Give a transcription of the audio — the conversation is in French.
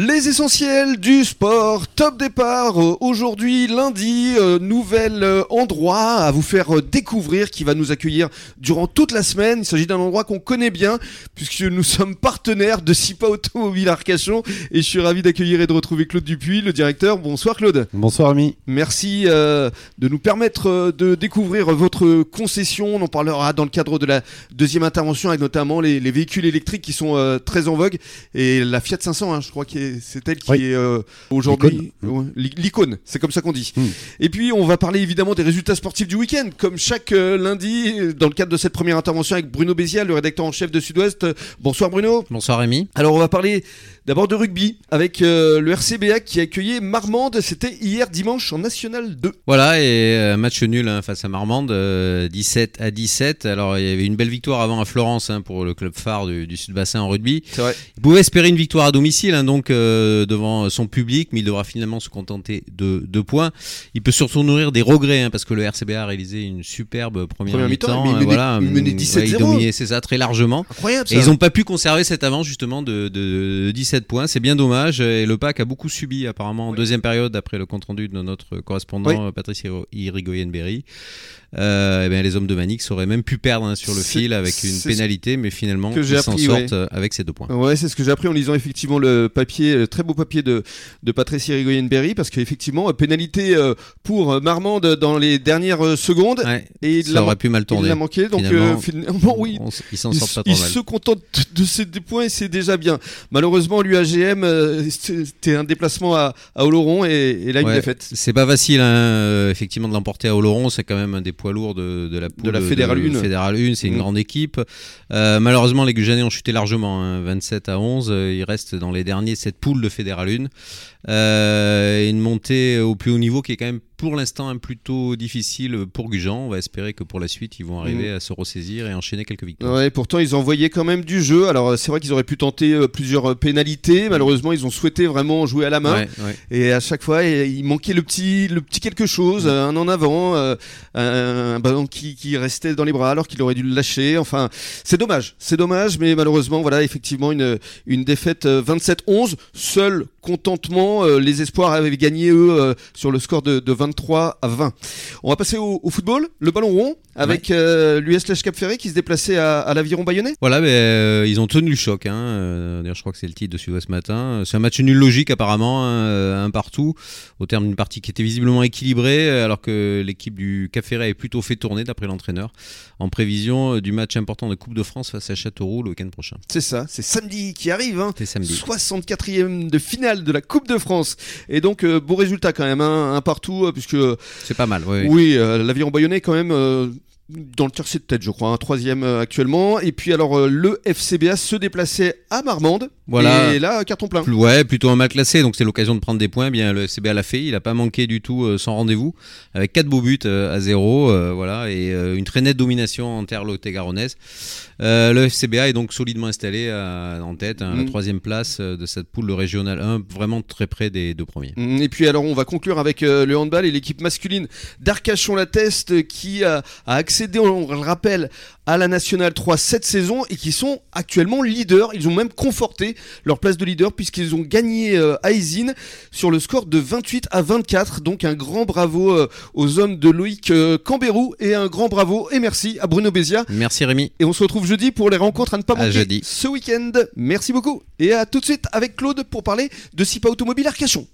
Les essentiels du sport, top départ euh, aujourd'hui lundi, euh, nouvel euh, endroit à vous faire découvrir qui va nous accueillir durant toute la semaine. Il s'agit d'un endroit qu'on connaît bien puisque nous sommes partenaires de SIPA Automobile Arcachon et je suis ravi d'accueillir et de retrouver Claude Dupuis, le directeur. Bonsoir Claude. Bonsoir ami. Merci euh, de nous permettre de découvrir votre concession. On en parlera dans le cadre de la deuxième intervention avec notamment les, les véhicules électriques qui sont euh, très en vogue et la Fiat 500, hein, je crois que c'est elle qui Oui. est euh, aujourd'hui ouais, l'icône. C'est comme ça qu'on dit. Mm. Et puis on va parler évidemment des résultats sportifs du week-end, comme chaque euh, lundi dans le cadre de cette première intervention avec Bruno Bézial, le rédacteur en chef de Sud-Ouest. Euh, Bonsoir Bruno. Bonsoir Rémi. Alors on va parler d'abord de rugby avec euh, le RCBA qui a accueilli Marmande. C'était hier dimanche en National 2. Voilà, et euh, match nul hein, face à Marmande, euh, 17 à 17. Alors il y avait une belle victoire avant à Florence hein, pour le club phare du, du Sud-Bassin en rugby. C'est vrai. Il pouvait espérer une victoire à domicile, hein, donc devant son public, mais il devra finalement se contenter de deux points. Il peut surtout nourrir des regrets, hein, parce que le RCBA a réalisé une superbe première, Première mi-temps, il euh, menait- voilà, il menait 17-0. ouais, il dominait, c'est ça, très largement. Incroyable ça. Et ils n'ont pas pu conserver cette avance justement de, de 17 points. C'est bien dommage. Et le PAC a beaucoup subi apparemment en deuxième période après le compte-rendu de notre correspondant Oui. Patrice Irigoyen-Berry. Euh, eh bien, les hommes de Manix auraient même pu perdre hein, sur le fil avec une pénalité, mais finalement ils s'en sortent euh, avec ces deux points. Ouais, c'est ce que j'ai appris en lisant effectivement le papier, le très beau papier de, de Patrice Irigoyen-Berry, parce qu'effectivement, euh, pénalité euh, pour euh, Marmande dans les dernières euh, secondes, Ouais, et il ça aurait pu mal il tourner. l'a manqué, donc Finalement, euh, finalement, oui. On ils s'en Il, sortent pas il mal. se contente de ces deux points et c'est déjà bien. Malheureusement, l'UAGM, euh, c'était un déplacement à, à Oloron et, et là une Ouais, défaite. C'est pas facile, hein, euh, effectivement, de l'emporter à Oloron. C'est quand même un des poids lourds de, de la poule la Fédérale 1. Fédérale 1, c'est une Mm. grande équipe. Euh, malheureusement, les Gujanais ont chuté largement, hein, 27 à 11. Euh, Ils restent dans les derniers de cette poule de Fédérale 1. Euh, et une montée au plus haut niveau qui est quand même pour l'instant un plutôt difficile pour Gujan. On va espérer que pour la suite, ils vont arriver à se ressaisir et enchaîner quelques victoires. Ouais, pourtant ils envoyaient quand même du jeu. Alors c'est vrai qu'ils auraient pu tenter euh, plusieurs euh, pénalités. Malheureusement, ils ont souhaité vraiment jouer à la main. Ouais, ouais. Et à chaque fois, il manquait le petit, le petit quelque chose, Mm. euh, un en avant, un, ballon qui, qui restait dans les bras alors qu'il aurait dû le lâcher. Enfin, c'est dommage, c'est dommage, mais malheureusement, voilà, effectivement, une, une défaite euh, 27-11. Seul contentement, euh, les espoirs avaient gagné eux euh, sur le score de, de 23 à 20. On va passer au football, le ballon rond, avec euh, l'US Lèche Cap Ferré qui se déplaçait à, à l'aviron bayonnais? Voilà, ben, euh, ils ont tenu le choc. Hein. Euh, D'ailleurs, je crois que c'est le titre de Sud-Ouest Matin. C'est un match nul logique apparemment, hein, un partout, au terme d'une partie qui était visiblement équilibrée, alors que l'équipe du Cap Ferret est plutôt fait tourner d'après l'entraîneur, en prévision du match important de Coupe de France face à Châteauroux le week-end prochain. C'est ça, c'est samedi qui arrive. Hein. C'est samedi. 64e de finale de la Coupe de France. Et donc, euh, beau résultat quand même, hein, un partout, puisque C'est pas mal, oui. oui, euh, l'aviron bayonnais quand même euh, dans le tiercé de tête, je crois, un troisième euh, actuellement. Et puis alors, euh, le FCBA se déplaçait à Marmande. Voilà. Et là, carton plein. Ouais, plutôt un mal classé, donc c'est l'occasion de prendre des points. Eh Bien, le FCBA l'a fait, il n'a pas manqué du tout euh, son rendez-vous, avec quatre beaux buts euh, à zéro, euh, voilà, et euh, une très nette domination en terre lot-et-garonnaise. Euh, le FCBA est donc solidement installé à- en tête, hein, la Mm. troisième place euh, de cette poule de régional 1, vraiment très près des deux premiers. Mm, Et puis alors on va conclure avec euh, le handball et l'équipe masculine d'Arcachon-la-Teste qui a, a accédé, on le rappelle, à la Nationale 3 cette saison et qui sont actuellement leaders. Ils ont même conforté leur place de leader puisqu'ils ont gagné euh, à Isine sur le score de 28 à 24. Donc un grand bravo euh, aux hommes de Loïc euh, Cambérou et un grand bravo et merci à Bruno Bézia. Merci Rémi. Et on se retrouve jeudi pour les rencontres à ne pas À manquer jeudi. ce week-end. Merci beaucoup. Et à tout de suite avec Claude pour parler de SIPA Automobile Arcachon.